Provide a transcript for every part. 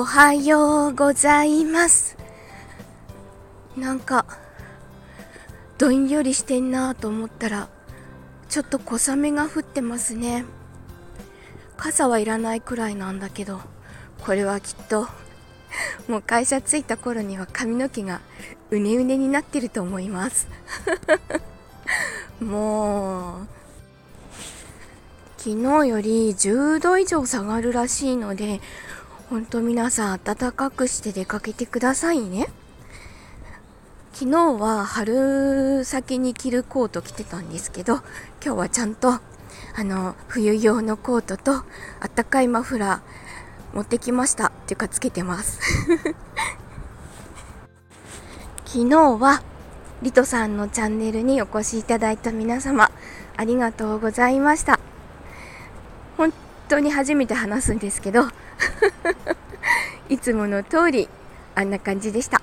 おはようございます。なんかどんよりしてんなと思ったらちょっと小雨が降ってますね。傘はいらないくらいなんだけどこれはきっともう会社着いた頃には髪の毛がうねうねになってると思います。もう昨日より10度以上下がるらしいので本当皆さん暖かくして出かけてくださいね。昨日は春先に着るコート着てたんですけど今日はちゃんとあの冬用のコートとあったかいマフラー持ってきました。っていうかつけてます。昨日はリトさんのチャンネルにお越しいただいた皆様ありがとうございました。当に初めて話すんですけど いつもの通りあんな感じでした。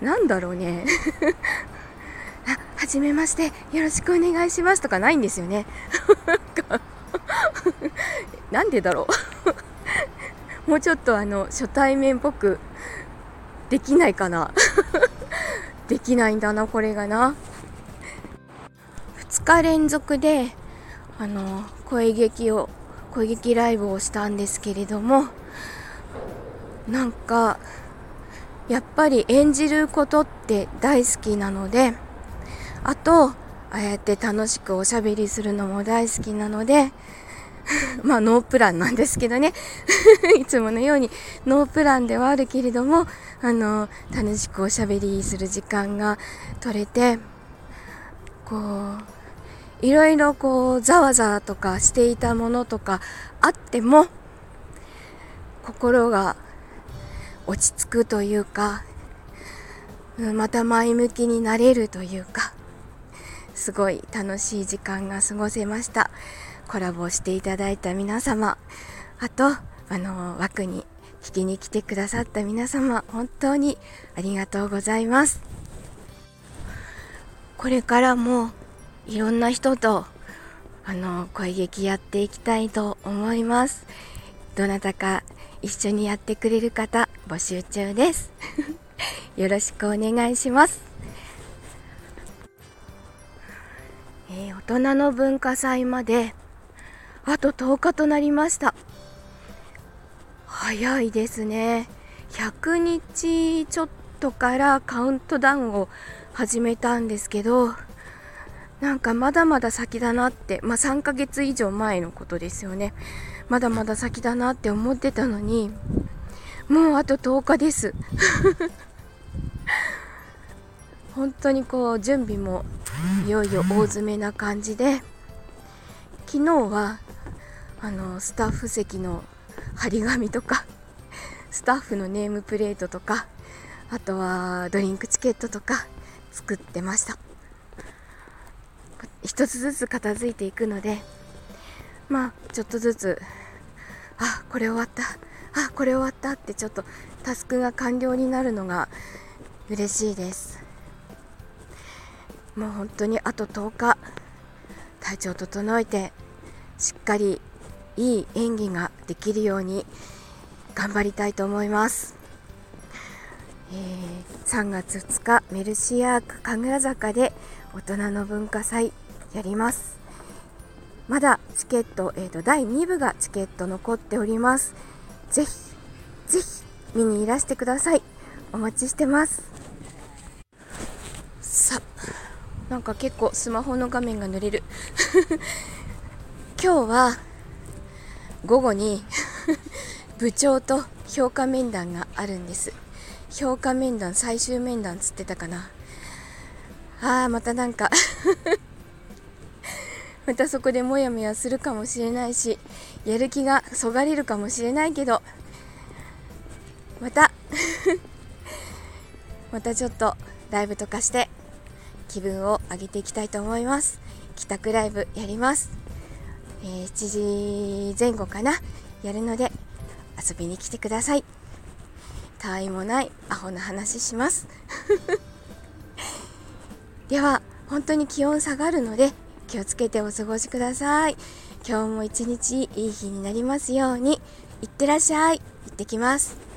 なんだろうね。あはじめましてよろしくお願いしますとかないんですよね。なんでだろう。もうちょっとあの初対面っぽくできないかな。できないんだなこれがな。2日連続であの声劇を声劇ライブをしたんですけれどもなんかやっぱり演じることって大好きなのであとああやって楽しくおしゃべりするのも大好きなので まあノープランなんですけどね。いつものようにノープランではあるけれどもあの楽しくおしゃべりする時間が取れてこういろいろこうざわざわとかしていたものとかあっても心が落ち着くというかまた前向きになれるというかすごい楽しい時間が過ごせました。コラボしていただいた皆様あとあの枠に聞きに来てくださった皆様本当にありがとうございます。これからもいろんな人とあの声劇やっていきたいと思います。どなたか一緒にやってくれる方募集中です。よろしくお願いします。えー、大人の文化祭まであと10日となりました。早いですね。100日ちょっとからカウントダウンを始めたんですけどなんかまだまだ先だなって、まあ、3ヶ月以上前のことですよね。まだまだ先だなって思ってたのにもうあと10日です。本当にこう準備もいよいよ大詰めな感じで昨日はあのスタッフ席の張り紙とかスタッフのネームプレートとかあとはドリンクチケットとか作ってました。一つずつ片付いていくのでまあちょっとずつあこれ終わった。あこれ終わったってちょっとタスクが完了になるのが嬉しいです。もう本当にあと10日体調整えてしっかりいい演技ができるように頑張りたいと思います、えー、3月2日メルシアーク神楽坂で大人の文化祭。やります。まだチケット、えーと、第2部がチケット残っております。ぜひぜひ見にいらしてください。お待ちしてます。さなんか結構スマホの画面が濡れる。今日は午後に 部長と評価面談があるんです。評価面談最終面談つってたかな。あーまたなんか。またそこでモヤモヤするかもしれないしやる気がそがれるかもしれないけどまた またちょっとライブとかして気分を上げていきたいと思います。帰宅ライブやります、えー、7時前後かな。やるので遊びに来てください。たわいもないアホな話します。では本当に気温下がるので気をつけてお過ごしください。今日も一日いい日になりますように。いってらっしゃい。行ってきます。